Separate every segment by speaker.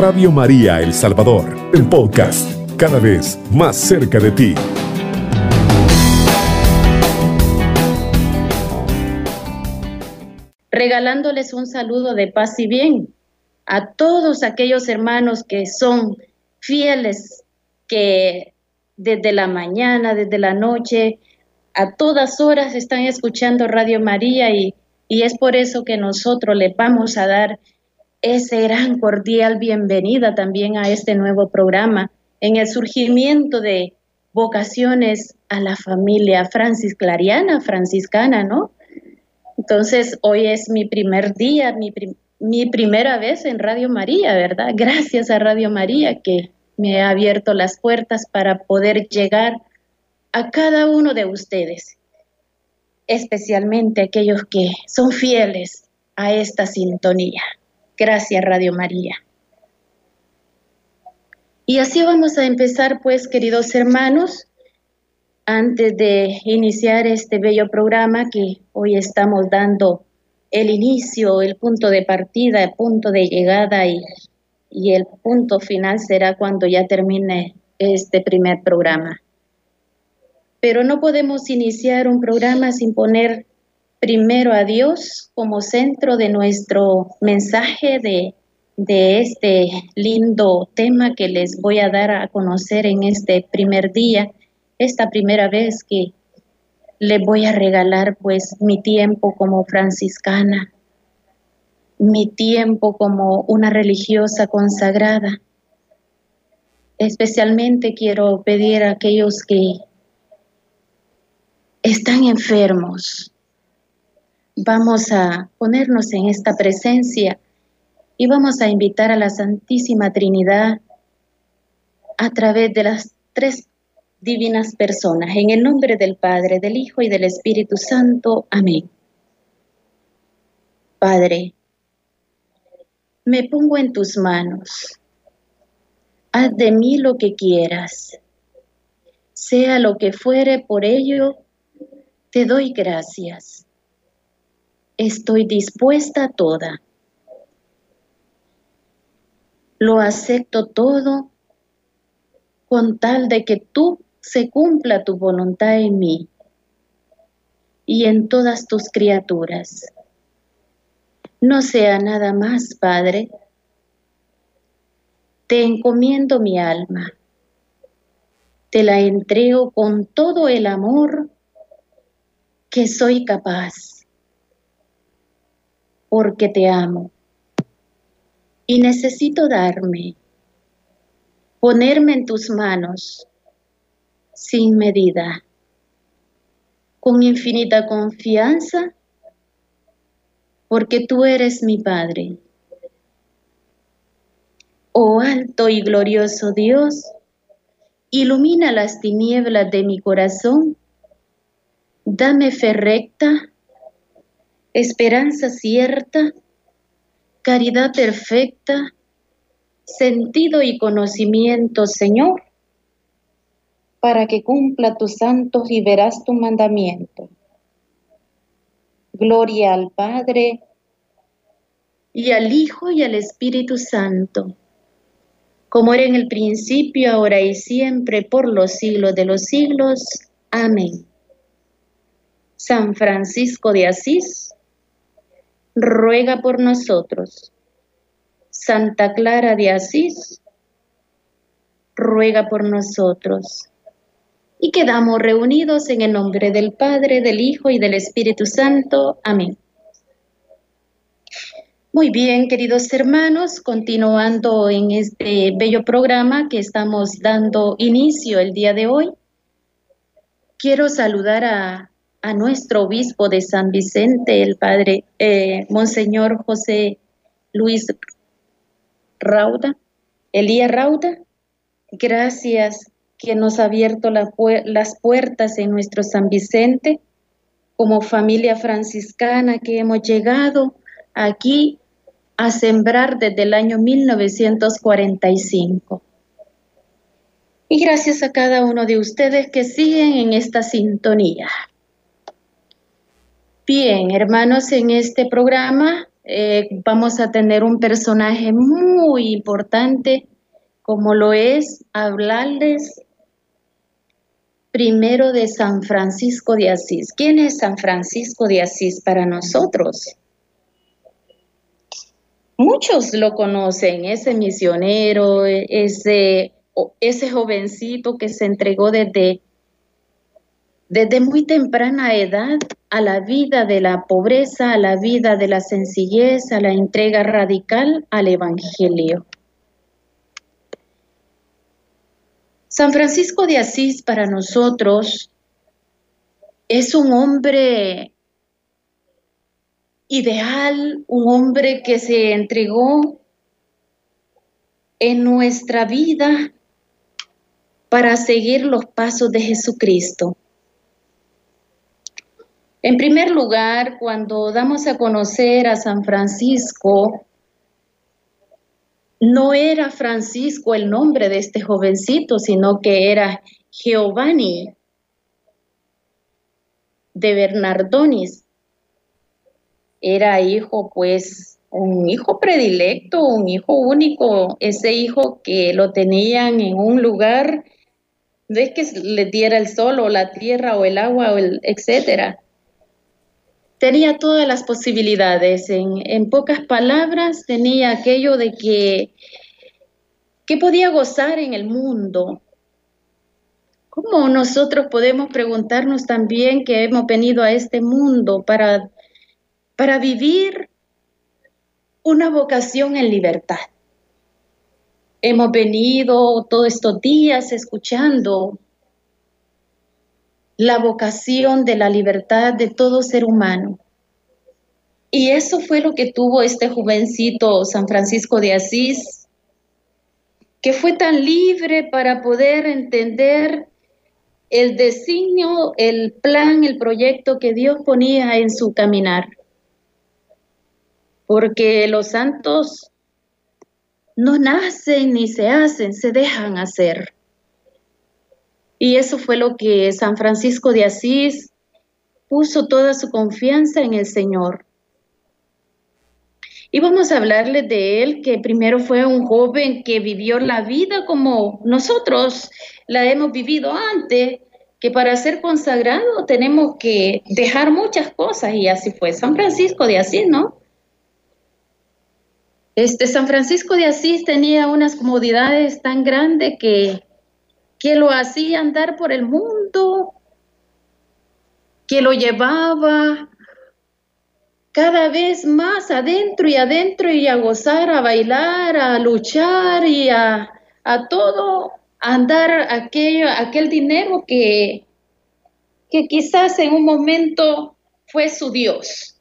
Speaker 1: Radio María El Salvador, el podcast, cada vez más cerca de ti.
Speaker 2: Regalándoles un saludo de paz y bien a todos aquellos hermanos que son fieles, que desde la mañana, desde la noche, a todas horas están escuchando Radio María y, y es por eso que nosotros le vamos a dar ese gran cordial bienvenida también a este nuevo programa en el surgimiento de vocaciones a la familia Francis Clariana, franciscana, ¿no? Entonces, hoy es mi primer día, mi, mi primera vez en Radio María, ¿verdad? Gracias a Radio María que me ha abierto las puertas para poder llegar a cada uno de ustedes, especialmente aquellos que son fieles a esta sintonía. Gracias, Radio María. Y así vamos a empezar, pues, queridos hermanos, antes de iniciar este bello programa que hoy estamos dando el inicio, el punto de partida, el punto de llegada y, y el punto final será cuando ya termine este primer programa pero no podemos iniciar un programa sin poner primero a Dios como centro de nuestro mensaje de, este lindo tema que les voy a dar a conocer en este primer día, esta primera vez que le voy a regalar pues mi tiempo como franciscana, mi tiempo como una religiosa consagrada. Especialmente quiero pedir a aquellos que están enfermos. Vamos a ponernos en esta presencia y vamos a invitar a la Santísima Trinidad a través de las tres divinas personas, en el nombre del Padre, del Hijo y del Espíritu Santo. Amén. Padre, me pongo en tus manos. Haz de mí lo que quieras. Sea lo que fuere, por ello te doy gracias. Estoy dispuesta a toda. Lo acepto todo con tal de que tú se cumpla tu voluntad en mí y en todas tus criaturas. No sea nada más, Padre. Te encomiendo mi alma. Te la entrego con todo el amor que soy capaz, porque te amo. Y necesito darme, ponerme en tus manos sin medida, con infinita confianza, porque tú eres mi Padre. Oh alto y glorioso Dios, ilumina las tinieblas de mi corazón Dame fe recta, esperanza cierta, caridad perfecta, sentido y conocimiento, Señor, para que cumpla tus santos y verás tu mandamiento. Gloria al Padre, y al Hijo y al Espíritu Santo, como era en el principio, ahora y siempre, por los siglos de los siglos. Amén. San Francisco de Asís, ruega por nosotros. Santa Clara de Asís, ruega por nosotros. Y quedamos reunidos en el nombre del Padre, del Hijo y del Espíritu Santo. Amén. Muy bien, queridos hermanos, continuando en este bello programa que estamos dando inicio el día de hoy, quiero saludar a a nuestro obispo de San Vicente, el padre eh, Monseñor José Luis Rauda, Elías Rauda. Gracias que nos ha abierto las puertas en nuestro San Vicente como familia franciscana que hemos llegado aquí a sembrar desde el año 1945. Y gracias a cada uno de ustedes que siguen en esta sintonía. Bien, hermanos, en este programa eh, vamos a tener un personaje muy importante, como lo es hablarles primero de San Francisco de Asís. ¿Quién es San Francisco de Asís para nosotros? Muchos lo conocen, ese misionero, ese, ese jovencito que se entregó desde, desde muy temprana edad a la vida de la pobreza, a la vida de la sencillez, a la entrega radical al Evangelio. San Francisco de Asís para nosotros es un hombre ideal, un hombre que se entregó en nuestra vida para seguir los pasos de Jesucristo. En primer lugar, cuando damos a conocer a San Francisco, no era Francisco el nombre de este jovencito, sino que era Giovanni de Bernardonis. Era hijo, pues, un hijo predilecto, un hijo único, ese hijo que lo tenían en un lugar, de que le diera el sol o la tierra o el agua o el etcétera tenía todas las posibilidades. En, pocas palabras, tenía aquello de que, que podía gozar en el mundo. ¿Cómo nosotros podemos preguntarnos también que hemos venido a este mundo para, para vivir una vocación en libertad? Hemos venido todos estos días escuchando la vocación de la libertad de todo ser humano. Y eso fue lo que tuvo este jovencito San Francisco de Asís, que fue tan libre para poder entender el designio, el plan, el proyecto que Dios ponía en su caminar. Porque los santos no nacen ni se hacen, se dejan hacer. Y eso fue lo que San Francisco de Asís puso toda su confianza en el Señor. Y vamos a hablarle de él, que primero fue un joven que vivió la vida como nosotros la hemos vivido antes, que para ser consagrado tenemos que dejar muchas cosas, y así fue San Francisco de Asís, ¿no? Este San Francisco de Asís tenía unas comodidades tan grandes que que lo hacía andar por el mundo, que lo llevaba cada vez más adentro y adentro y a gozar, a bailar, a luchar y a, todo, a andar aquello, aquel dinero que, que quizás en un momento fue su Dios.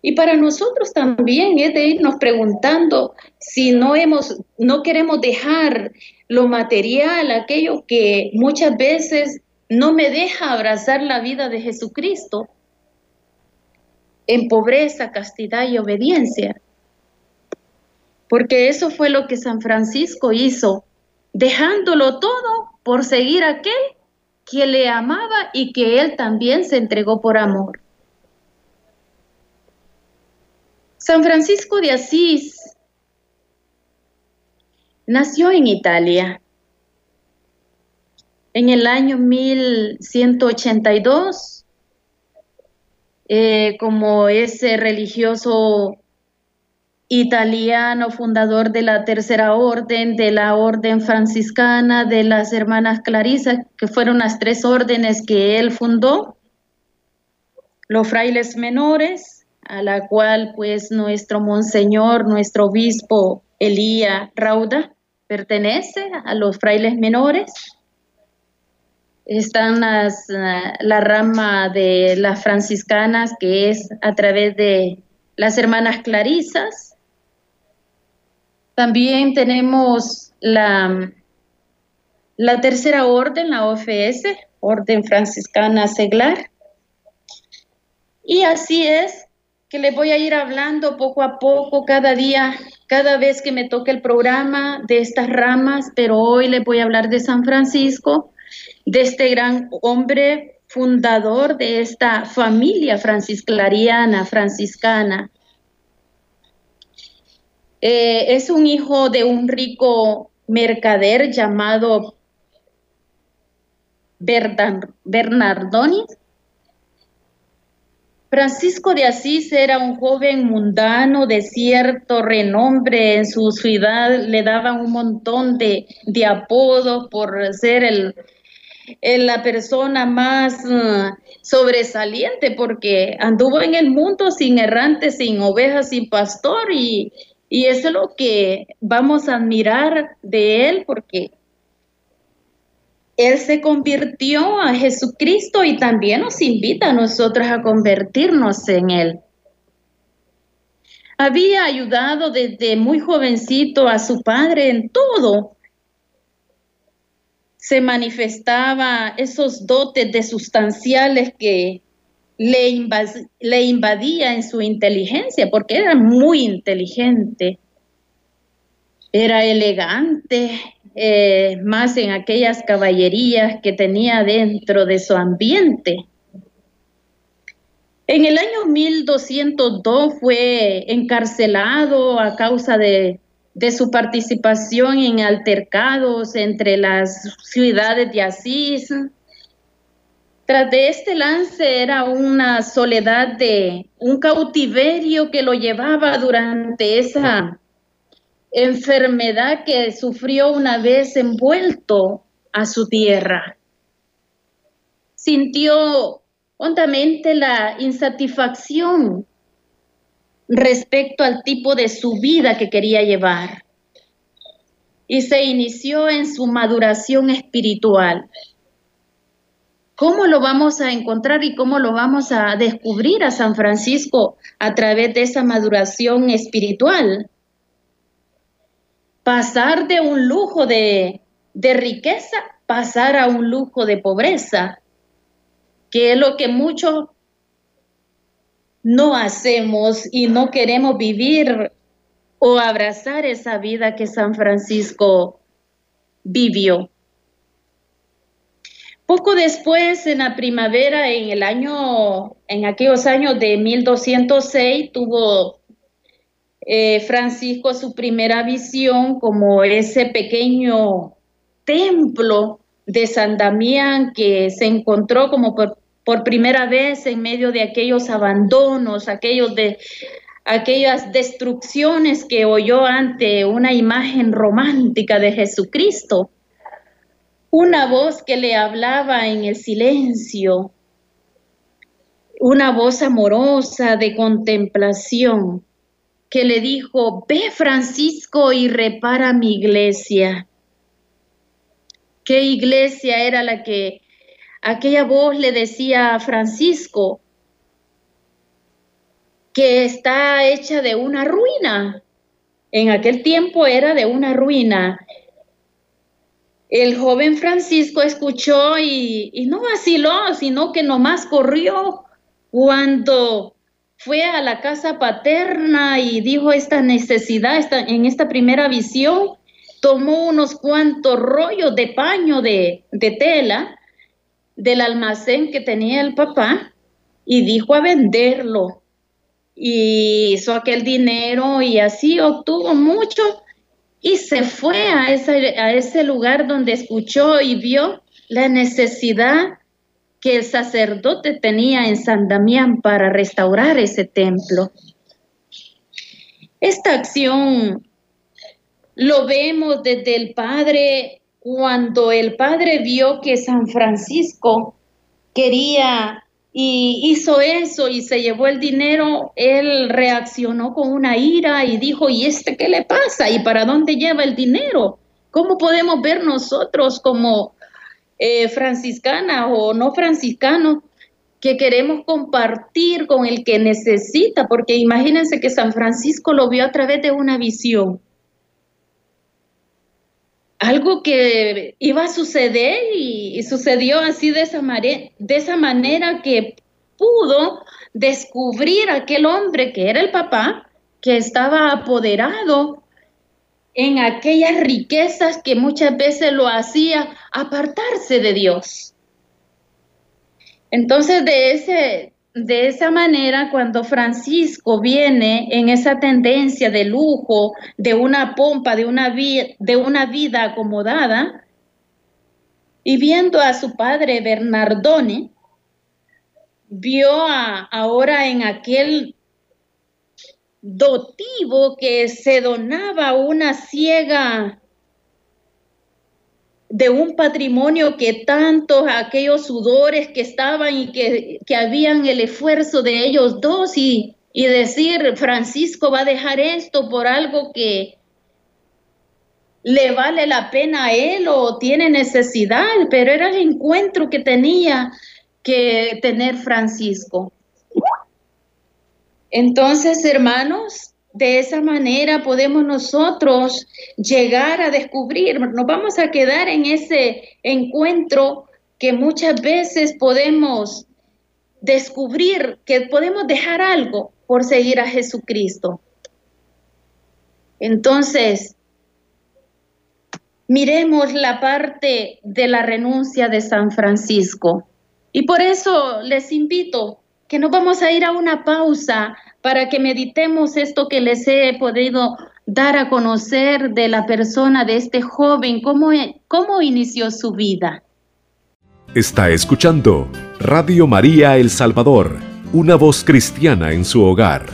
Speaker 2: Y para nosotros también es de irnos preguntando si no hemos, no queremos dejar lo material, aquello que muchas veces no me deja abrazar la vida de Jesucristo en pobreza, castidad y obediencia. Porque eso fue lo que San Francisco hizo, dejándolo todo por seguir a aquel que le amaba y que él también se entregó por amor. San Francisco de Asís nació en Italia. En el año 1182 eh, como ese religioso italiano, fundador de la tercera orden, de la orden franciscana, de las hermanas Clarisas, que fueron las tres órdenes que él fundó, los frailes menores, a la cual pues nuestro monseñor, nuestro obispo Elía Rauda pertenece a los frailes menores. Están las, la rama de las franciscanas que es a través de las hermanas clarisas. También tenemos la, la tercera orden, la OFS, Orden Franciscana Seglar. Y así es que les voy a ir hablando poco a poco, cada día, cada vez que me toque el programa de estas ramas, pero hoy les voy a hablar de San Francisco, de este gran hombre fundador de esta familia francisclariana, franciscana. Eh, es un hijo de un rico mercader llamado Bernardoni. Francisco de Asís era un joven mundano de cierto renombre en su ciudad, le daban un montón de, apodos por ser el, la persona más uh, sobresaliente porque anduvo en el mundo sin errante, sin ovejas, sin pastor y, y eso es lo que vamos a admirar de él porque él se convirtió a Jesucristo y también nos invita a nosotros a convertirnos en Él. Había ayudado desde muy jovencito a su padre en todo, se manifestaba esos dotes de sustanciales que le, le invadía en su inteligencia, porque era muy inteligente, era elegante, eh, más en aquellas caballerías que tenía dentro de su ambiente. En el año 1202 fue encarcelado a causa de de su participación en altercados entre las ciudades de Asís. Tras de este lance era una soledad de un cautiverio que lo llevaba durante esa enfermedad que sufrió una vez envuelto a su tierra. Sintió hondamente la insatisfacción respecto al tipo de su vida que quería llevar. Y se inició en su maduración espiritual. ¿Cómo lo vamos a encontrar y cómo lo vamos a descubrir a San Francisco a través de esa maduración espiritual? Pasar de un lujo de, de riqueza, pasar a un lujo de pobreza, que es lo que muchos no hacemos y no queremos vivir o abrazar esa vida que San Francisco vivió. Poco después, en la primavera, en el año, en aquellos años de 1206, tuvo eh, Francisco su primera visión como ese pequeño templo de San Damián que se encontró como por por primera vez en medio de aquellos abandonos, aquellos de aquellas destrucciones que oyó ante una imagen romántica de Jesucristo. Una voz que le hablaba en el silencio, una voz amorosa de contemplación que le dijo, ve Francisco y repara mi iglesia. ¿Qué iglesia era la que aquella voz le decía a Francisco que está hecha de una ruina. En aquel tiempo era de una ruina. El joven Francisco escuchó y, no vaciló, sino que nomás corrió cuando fue a la casa paterna y dijo esta necesidad, en esta primera visión, tomó unos cuantos rollos de paño de, tela del almacén que tenía el papá y dijo a venderlo. Y hizo aquel dinero y así obtuvo mucho y se fue a ese lugar donde escuchó y vio la necesidad que el sacerdote tenía en San Damián para restaurar ese templo. Esta acción lo vemos desde el padre cuando el padre vio que San Francisco quería y hizo eso y se llevó el dinero, él reaccionó con una ira y dijo, ¿y este qué le pasa? ¿Y para dónde lleva el dinero? ¿Cómo podemos ver nosotros como eh, franciscana o no franciscanos que queremos compartir con el que necesita? Porque imagínense que San Francisco lo vio a través de una visión algo que iba a suceder y, sucedió así de esa manera que pudo descubrir aquel hombre que era el papá, que estaba apoderado en aquellas riquezas que muchas veces lo hacía apartarse de Dios. Entonces, de, ese, de esa manera, cuando Francisco viene en esa tendencia de lujo, de una pompa, de una, de una vida acomodada, y viendo a su padre Bernardone, vio ahora en aquel dotivo que se donaba una ciega de un patrimonio que tantos aquellos sudores que estaban y que, que habían el esfuerzo de ellos dos y, y decir, Francisco va a dejar esto por algo que le vale la pena a él o tiene necesidad, pero era el encuentro que tenía que tener Francisco. Entonces, hermanos, de esa manera podemos nosotros llegar a descubrir, nos vamos a quedar en ese encuentro que muchas veces podemos descubrir que podemos dejar algo por seguir a Jesucristo. Entonces, miremos la parte de la renuncia de San Francisco. Y por eso les invito que nos vamos a ir a una pausa para que meditemos esto que les he podido dar a conocer de la persona de este joven, cómo, cómo inició su vida.
Speaker 1: Está escuchando Radio María El Salvador, una voz cristiana en su hogar.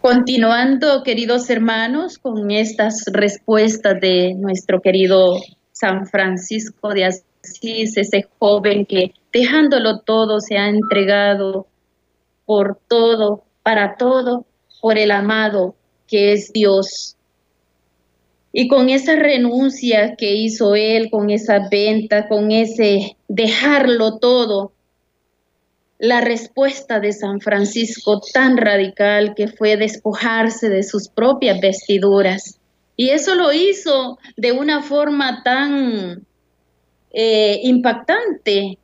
Speaker 2: Continuando, queridos hermanos, con estas respuestas de nuestro querido San Francisco de Asís, ese joven que dejándolo todo se ha entregado por todo, para todo, por el amado que es Dios. Y con esa renuncia que hizo él, con esa venta, con ese dejarlo todo, la respuesta de San Francisco tan radical que fue despojarse de sus propias vestiduras. Y eso lo hizo de una forma tan eh, impactante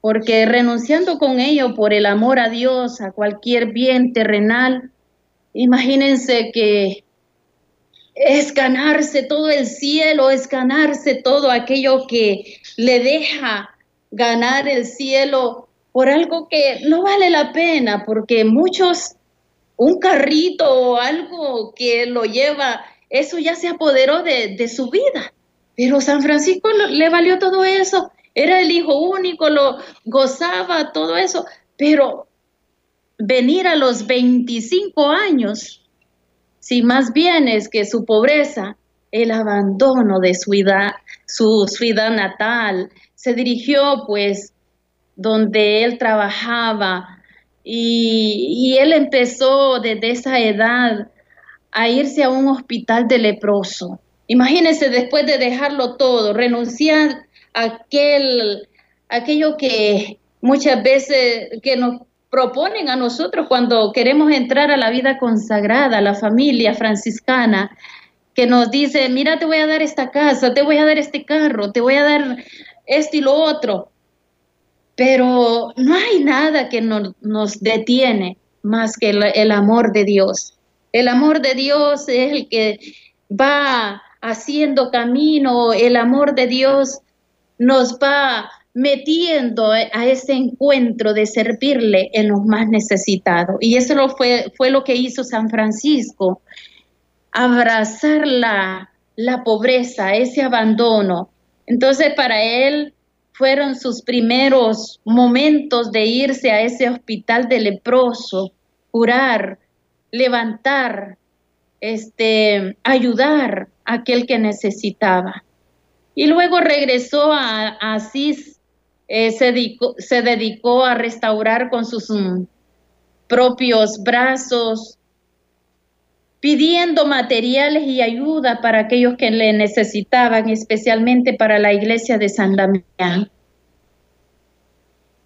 Speaker 2: porque renunciando con ello por el amor a Dios, a cualquier bien terrenal, imagínense que es ganarse todo el cielo, es ganarse todo aquello que le deja ganar el cielo por algo que no vale la pena, porque muchos, un carrito o algo que lo lleva, eso ya se apoderó de, de su vida. Pero San Francisco le valió todo eso era el hijo único, lo gozaba todo eso, pero venir a los 25 años, si más bien es que su pobreza, el abandono de su vida, su ciudad natal, se dirigió pues donde él trabajaba y, y él empezó desde esa edad a irse a un hospital de leproso. Imagínense después de dejarlo todo, renunciar aquel, aquello que muchas veces que nos proponen a nosotros cuando queremos entrar a la vida consagrada, a la familia franciscana, que nos dice, mira, te voy a dar esta casa, te voy a dar este carro, te voy a dar esto y lo otro. Pero no hay nada que nos detiene más que el, el amor de Dios. El amor de Dios es el que va haciendo camino, el amor de Dios nos va metiendo a ese encuentro de servirle en los más necesitados. Y eso fue, fue lo que hizo San Francisco, abrazar la, la pobreza, ese abandono. Entonces para él fueron sus primeros momentos de irse a ese hospital de leproso, curar, levantar, este, ayudar aquel que necesitaba. Y luego regresó a, Asís, eh, se, dedicó, se, dedicó, a restaurar con sus mm, propios brazos, pidiendo materiales y ayuda para aquellos que le necesitaban, especialmente para la iglesia de San Damián.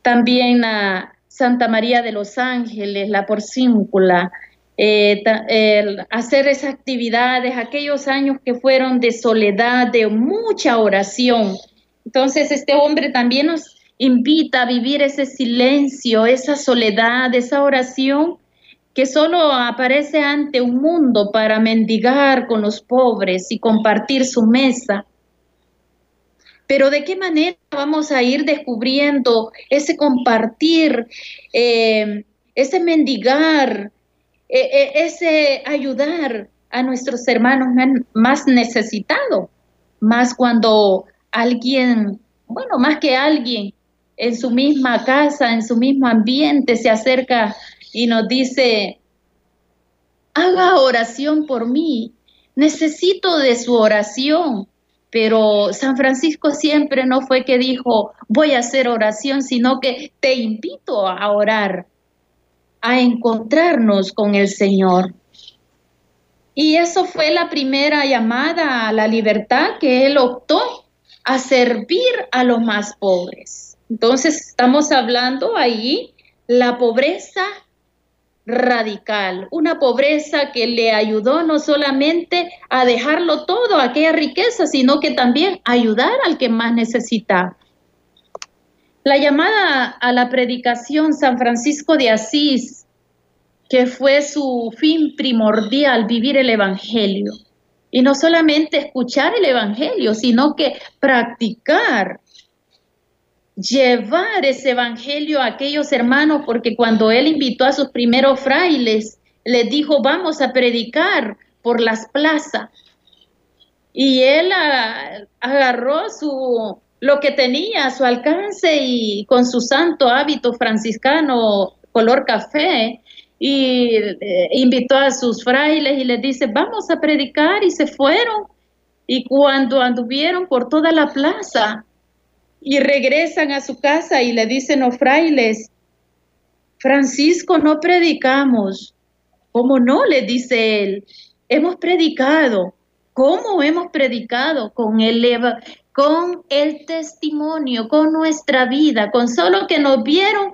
Speaker 2: También a Santa María de los Ángeles, la porcíncula, eh, hacer esas actividades, aquellos años que fueron de soledad, de mucha oración. Entonces este hombre también nos invita a vivir ese silencio, esa soledad, esa oración que solo aparece ante un mundo para mendigar con los pobres y compartir su mesa. Pero ¿de qué manera vamos a ir descubriendo ese compartir, eh, ese mendigar, e, e, ese ayudar a nuestros hermanos más necesitados? Más cuando alguien, bueno, más que alguien en su misma casa, en su mismo ambiente, se acerca y nos dice, haga oración por mí, necesito de su oración. Pero San Francisco siempre no fue que dijo, voy a hacer oración, sino que te invito a orar, a encontrarnos con el Señor. Y eso fue la primera llamada a la libertad que él optó a servir a los más pobres. Entonces estamos hablando ahí la pobreza radical, una pobreza que le ayudó no solamente a dejarlo todo, aquella riqueza, sino que también ayudar al que más necesita. La llamada a la predicación San Francisco de Asís, que fue su fin primordial, vivir el Evangelio. Y no solamente escuchar el Evangelio, sino que practicar llevar ese evangelio a aquellos hermanos, porque cuando él invitó a sus primeros frailes, les dijo, vamos a predicar por las plazas. Y él agarró su, lo que tenía a su alcance y con su santo hábito franciscano color café, y eh, invitó a sus frailes y les dice, vamos a predicar, y se fueron. Y cuando anduvieron por toda la plaza, y regresan a su casa y le dicen los frailes, Francisco, no predicamos. ¿Cómo no? Le dice él. Hemos predicado. ¿Cómo hemos predicado? Con el, con el testimonio, con nuestra vida, con solo que nos vieron,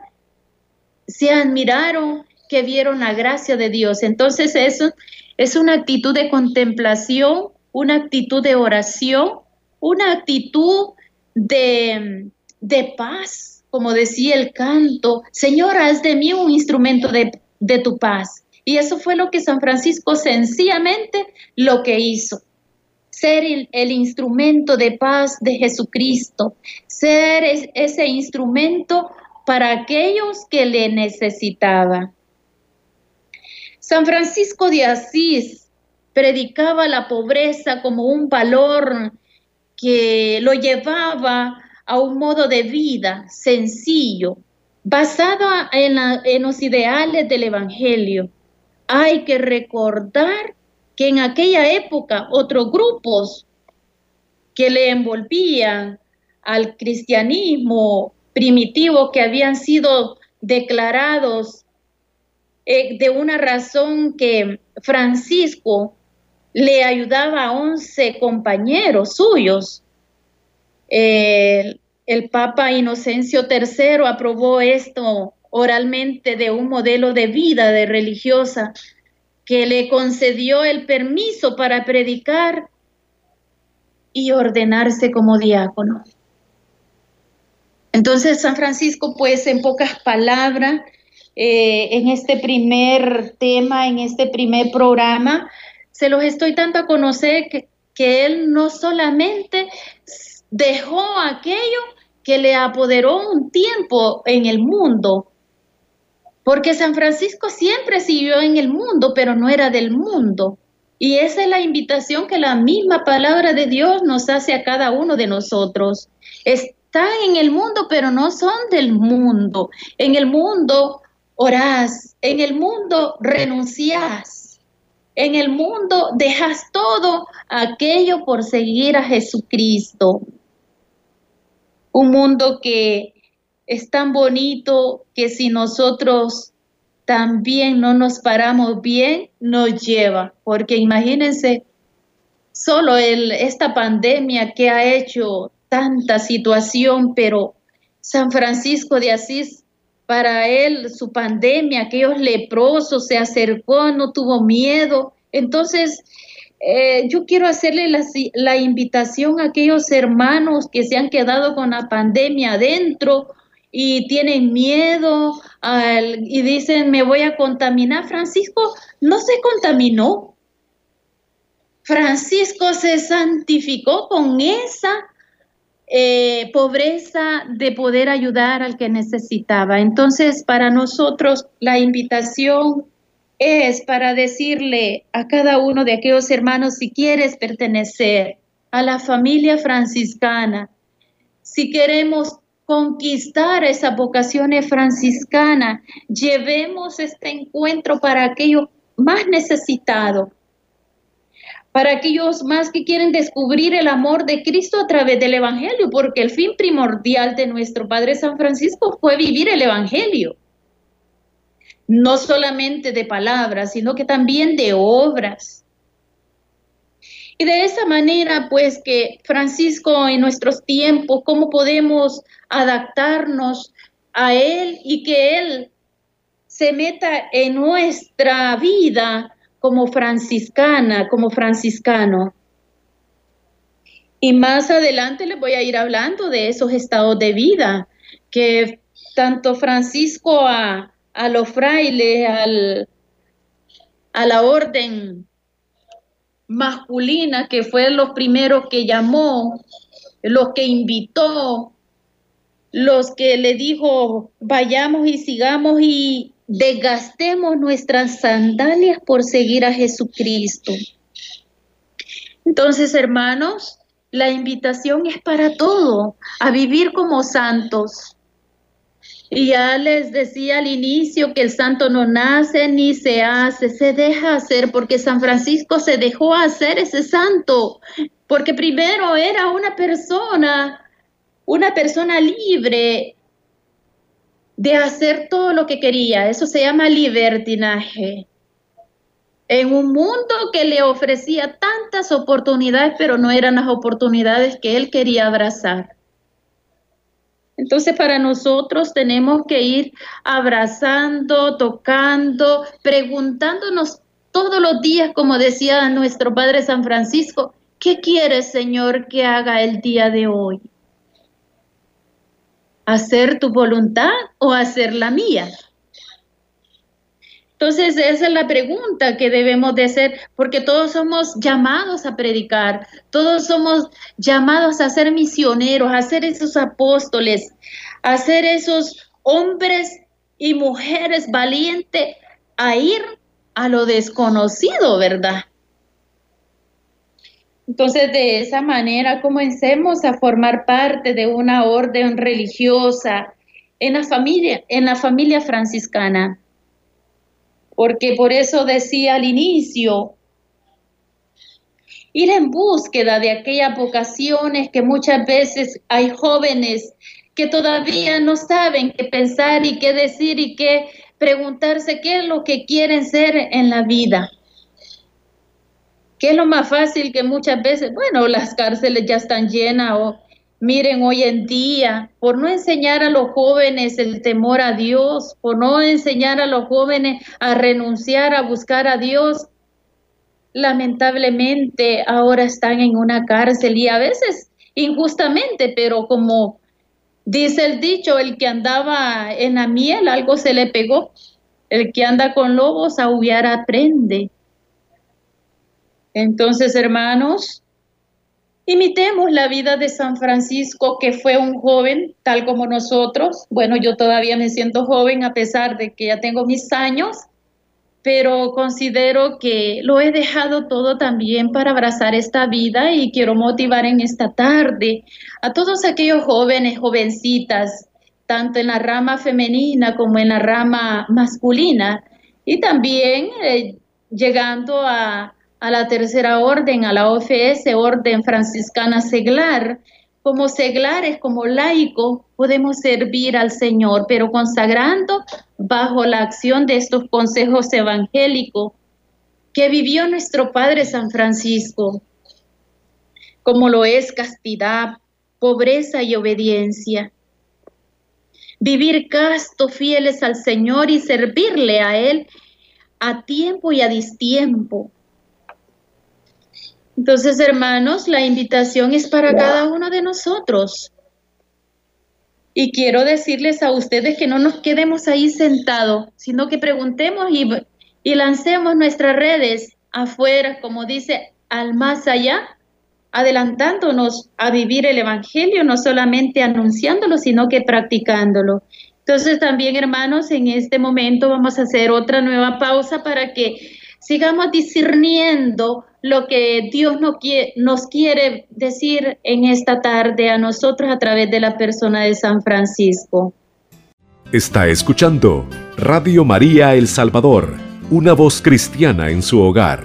Speaker 2: se admiraron que vieron la gracia de Dios. Entonces eso es una actitud de contemplación, una actitud de oración, una actitud de, de paz, como decía el canto, Señor, haz de mí un instrumento de, de tu paz. Y eso fue lo que San Francisco sencillamente lo que hizo. Ser el, instrumento de paz de Jesucristo, ser ese instrumento para aquellos que le necesitaban. San Francisco de Asís predicaba la pobreza como un valor que lo llevaba a un modo de vida sencillo, basado en, en los ideales del Evangelio. Hay que recordar que en aquella época otros grupos que le envolvían al cristianismo primitivo que habían sido declarados eh, de una razón que Francisco le ayudaba a 11 compañeros suyos. el Papa Inocencio III aprobó esto oralmente de un modelo de vida de religiosa que le concedió el permiso para predicar y ordenarse como diácono. Entonces San Francisco, pues en pocas palabras, eh, en este primer tema, en este primer programa, se los estoy tanto a conocer que, él no solamente dejó aquello que le apoderó un tiempo en el mundo, porque San Francisco siempre siguió en el mundo, pero no era del mundo. Y esa es la invitación que la misma palabra de Dios nos hace a cada uno de nosotros. Están en el mundo, pero no son del mundo. En el mundo orás, en el mundo renunciás en el mundo dejas todo aquello por seguir a Jesucristo. Un mundo que es tan bonito que si nosotros también no nos paramos bien, nos lleva. Porque imagínense, solo esta pandemia que ha hecho tanta situación, pero San Francisco de Asís para él su pandemia, aquellos leprosos, se acercó, no tuvo miedo. Entonces, eh, yo quiero hacerle la, invitación a aquellos hermanos que se han quedado con la pandemia adentro y tienen miedo y dicen, me voy a contaminar. Francisco no se contaminó. Francisco se santificó con esa eh, pobreza de poder ayudar al que necesitaba. Entonces, para nosotros la invitación es para decirle a cada uno de aquellos hermanos, si quieres pertenecer a la familia franciscana, si queremos conquistar esa vocación franciscana, llevemos este encuentro para aquellos más necesitados, para aquellos más que quieren descubrir el amor de Cristo a través del Evangelio, porque el fin primordial de nuestro Padre San Francisco fue vivir el Evangelio no solamente de palabras, sino que también de obras. Y de esa manera, pues que Francisco en nuestros tiempos, cómo podemos adaptarnos a Él y que Él se meta en nuestra vida como franciscana, como franciscano. Y más adelante les voy a ir hablando de esos estados de vida que tanto Francisco a los frailes, al, a la orden masculina, que fue los primeros que llamó, los que invitó, los que le dijo, vayamos y sigamos y desgastemos nuestras sandalias por seguir a Jesucristo. Entonces, hermanos, la invitación es para todo, a vivir como santos, y ya les decía al inicio que el santo no nace ni se hace, se deja hacer, porque San Francisco se dejó hacer ese santo, porque primero era una persona, una persona libre de hacer todo lo que quería. Eso se llama libertinaje. En un mundo que le ofrecía tantas oportunidades, pero no eran las oportunidades que él quería abrazar. Entonces para nosotros tenemos que ir abrazando, tocando, preguntándonos todos los días, como decía nuestro Padre San Francisco, ¿qué quieres Señor que haga el día de hoy? ¿Hacer tu voluntad o hacer la mía? Entonces, esa es la pregunta que debemos de hacer, porque todos somos llamados a predicar, todos somos llamados a ser misioneros, a ser esos apóstoles, a ser esos hombres y mujeres valientes a ir a lo desconocido, ¿verdad? Entonces, de esa manera comencemos a formar parte de una orden religiosa en la familia, en la familia franciscana porque por eso decía al inicio, ir en búsqueda de aquellas vocaciones que muchas veces hay jóvenes que todavía no saben qué pensar y qué decir y qué preguntarse qué es lo que quieren ser en la vida. ¿Qué es lo más fácil que muchas veces, bueno, las cárceles ya están llenas o Miren, hoy en día, por no enseñar a los jóvenes el temor a Dios, por no enseñar a los jóvenes a renunciar a buscar a Dios, lamentablemente ahora están en una cárcel y a veces injustamente, pero como dice el dicho, el que andaba en la miel, algo se le pegó. El que anda con lobos, aullar aprende. Entonces, hermanos, Imitemos la vida de San Francisco, que fue un joven tal como nosotros. Bueno, yo todavía me siento joven a pesar de que ya tengo mis años, pero considero que lo he dejado todo también para abrazar esta vida y quiero motivar en esta tarde a todos aquellos jóvenes, jovencitas, tanto en la rama femenina como en la rama masculina, y también eh, llegando a a la tercera orden, a la OFS, Orden Franciscana Seglar. Como seglares, como laicos, podemos servir al Señor, pero consagrando bajo la acción de estos consejos evangélicos que vivió nuestro Padre San Francisco, como lo es castidad, pobreza y obediencia. Vivir casto, fieles al Señor y servirle a Él a tiempo y a distiempo entonces, hermanos, la invitación es para cada uno de nosotros. Y quiero decirles a ustedes que no nos quedemos ahí sentados, sino que preguntemos y, y lancemos nuestras redes afuera, como dice, al más allá, adelantándonos a vivir el Evangelio, no solamente anunciándolo, sino que practicándolo. Entonces también, hermanos, en este momento vamos a hacer otra nueva pausa para que sigamos discerniendo lo que Dios nos quiere decir en esta tarde a nosotros a través de la persona de San Francisco.
Speaker 1: Está escuchando Radio María El Salvador, una voz cristiana en su hogar.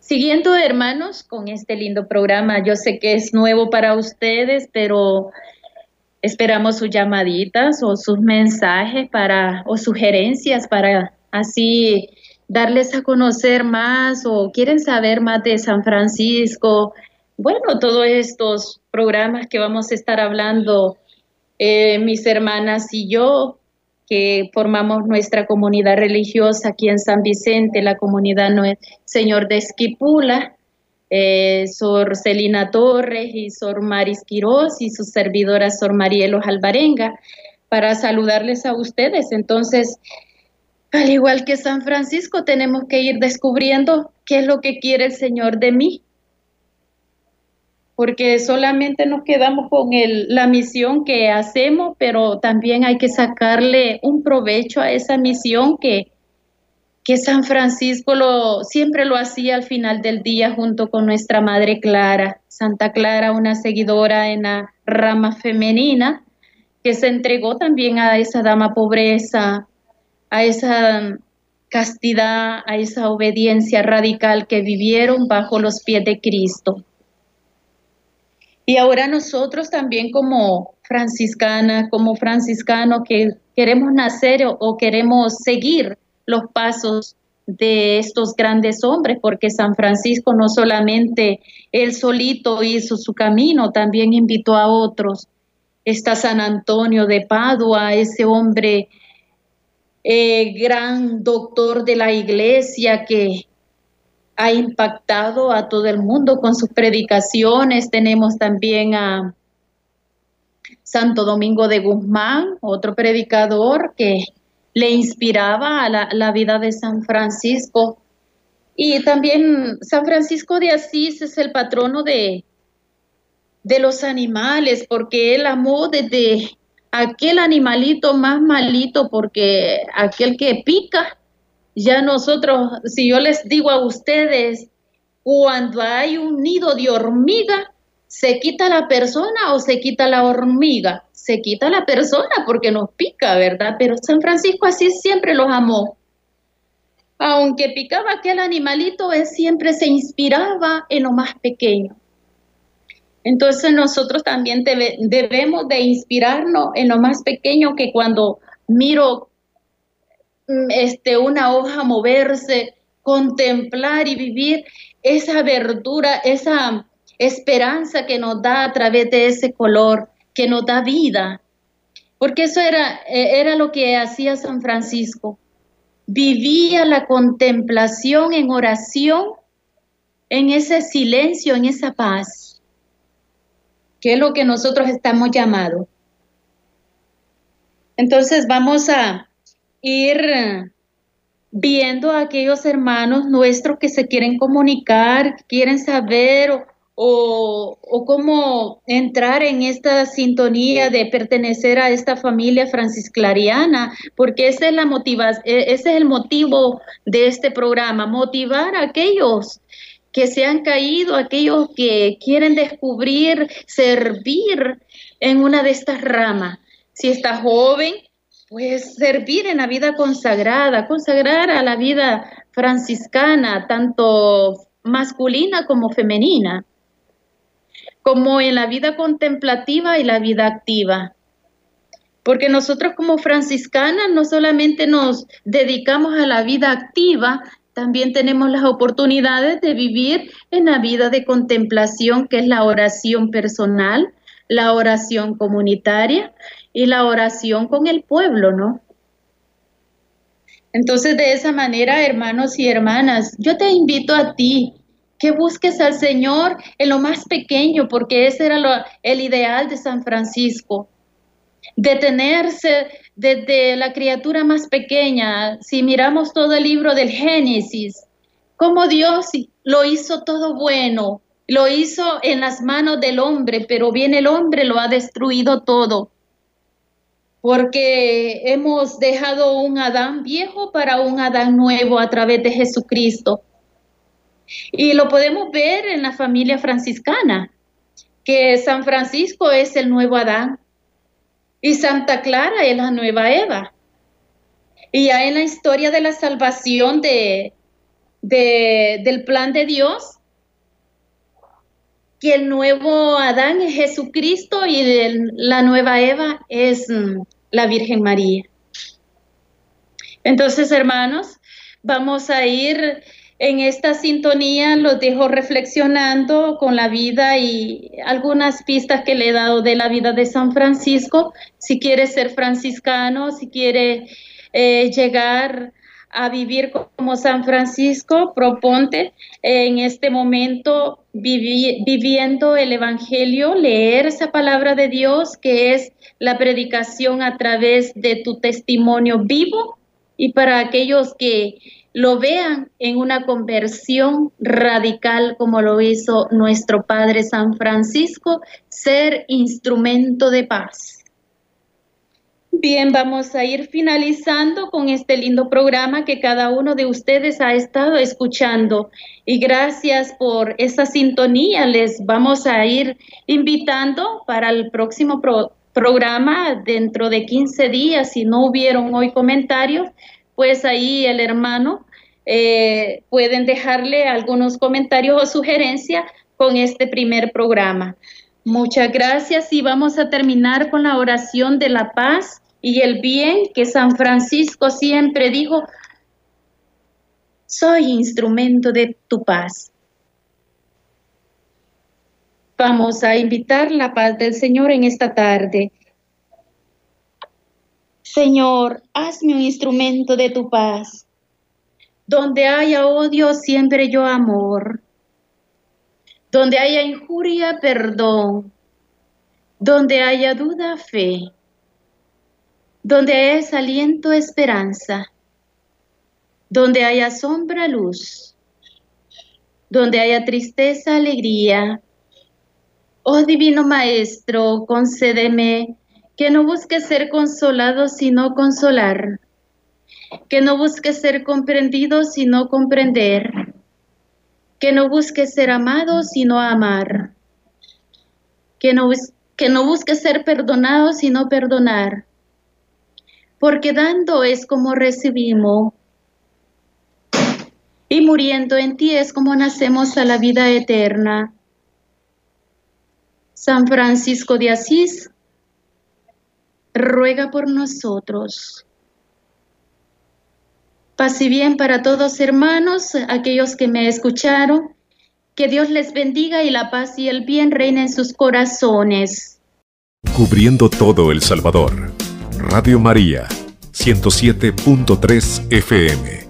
Speaker 2: Siguiendo, hermanos, con este lindo programa, yo sé que es nuevo para ustedes, pero Esperamos sus llamaditas o sus mensajes para o sugerencias para así darles a conocer más o quieren saber más de San Francisco. Bueno, todos estos programas que vamos a estar hablando eh, mis hermanas y yo, que formamos nuestra comunidad religiosa aquí en San Vicente, la comunidad Señor de Esquipula, eh, Sor Celina Torres y Sor Maris Quirós y su servidora Sor Marielo Alvarenga para saludarles a ustedes. Entonces, al igual que San Francisco, tenemos que ir descubriendo qué es lo que quiere el Señor de mí. Porque solamente nos quedamos con el, la misión que hacemos, pero también hay que sacarle un provecho a esa misión que, que San Francisco lo, siempre lo hacía al final del día junto con nuestra Madre Clara, Santa Clara, una seguidora en la rama femenina, que se entregó también a esa dama pobreza, a esa castidad, a esa obediencia radical que vivieron bajo los pies de Cristo. Y ahora nosotros también como franciscana, como franciscano que queremos nacer o queremos seguir los pasos de estos grandes hombres, porque San Francisco no solamente él solito hizo su camino, también invitó a otros. Está San Antonio de Padua, ese hombre eh, gran doctor de la iglesia que ha impactado a todo el mundo con sus predicaciones. Tenemos también a Santo Domingo de Guzmán, otro predicador que le inspiraba a la, vida de San Francisco. Y también San Francisco de Asís es el patrono de, de los animales, porque él amó desde aquel animalito más malito, porque aquel que pica, ya nosotros, si yo les digo a ustedes, cuando hay un nido de hormiga, ¿se quita la persona o se quita la hormiga? Se quita la persona porque nos pica, ¿verdad? Pero San Francisco así siempre los amó. Aunque picaba aquel animalito, él siempre se inspiraba en lo más pequeño. Entonces nosotros también debemos de inspirarnos en lo más pequeño que cuando miro mm, este, una hoja moverse, contemplar y vivir esa verdura, esa esperanza que nos da a través de ese color, que nos da vida. Porque eso era, eh, era lo que hacía San Francisco. Vivía la contemplación en oración, en ese silencio, en esa paz, que es lo que nosotros estamos llamados. Entonces vamos a ir viendo a aquellos hermanos nuestros que se quieren comunicar, quieren saber cómo entrar en esta sintonía de pertenecer a esta familia francisclariana, porque esa es la e, ese es el motivo de este programa, motivar a aquellos que se han caído, aquellos que quieren descubrir, servir en una de estas ramas. Si está joven, pues servir en la vida consagrada, consagrar a la vida franciscana, tanto masculina como femenina como en la vida contemplativa y la vida activa. Porque nosotros como franciscanas no solamente nos dedicamos a la vida activa, también tenemos las oportunidades de vivir en la vida de contemplación, que es la oración personal, la oración comunitaria y la oración con el pueblo, ¿no? Entonces, de esa manera, hermanos y hermanas, yo te invito a ti que busques al Señor en lo más pequeño, porque ese era el ideal de San Francisco. detenerse desde la criatura más pequeña. Si miramos todo el libro del Génesis, cómo Dios lo hizo todo bueno, lo hizo en las manos del hombre, pero bien el hombre lo ha destruido todo. Porque hemos dejado un Adán viejo para un Adán nuevo a través de Jesucristo. Y lo podemos ver en la familia franciscana, que San Francisco es el nuevo Adán y Santa Clara es la nueva Eva. Y ya en la historia de la salvación de, del plan de Dios, que el nuevo Adán es Jesucristo y la nueva Eva es mm, la Virgen María. Entonces, hermanos, vamos a ir en esta sintonía, los dejo reflexionando con la vida y algunas pistas que le he dado de la vida de San Francisco. Si quiere ser franciscano, si quiere eh, llegar a vivir como San Francisco, proponte en este momento viviendo el Evangelio, leer esa palabra de Dios que es la predicación a través de tu testimonio vivo y para aquellos que lo vean en una conversión radical como lo hizo nuestro Padre San Francisco, ser instrumento de paz. Bien, vamos a ir finalizando con este lindo programa que cada uno de ustedes ha estado escuchando. Y gracias por esa sintonía. Les vamos a ir invitando para el próximo programa dentro de 15 días. Si no hubieron hoy comentarios, pues ahí el hermano eh, pueden dejarle algunos comentarios o sugerencias con este primer programa. Muchas gracias y vamos a terminar con la oración de la paz y el bien que San Francisco siempre dijo, soy instrumento de tu paz. Vamos a invitar la paz del Señor en esta tarde. Señor, hazme un instrumento de tu paz. Donde haya odio, siempre yo amor. Donde haya injuria, perdón. Donde haya duda, fe donde es aliento, esperanza, donde haya sombra, luz, donde haya tristeza, alegría. Oh Divino Maestro, concédeme que no busque ser consolado, sino consolar, que no busque ser comprendido, sino comprender, que no busque ser amado, sino amar, que no, que no busque ser perdonado, sino perdonar. Porque dando es como recibimos. Y muriendo en ti es como nacemos a la vida eterna. San Francisco de Asís, ruega por nosotros. Paz y bien para todos hermanos, aquellos que me escucharon, que Dios les bendiga y la paz y el bien reinen en sus corazones.
Speaker 1: Cubriendo todo El Salvador. Radio María, 107.3 FM.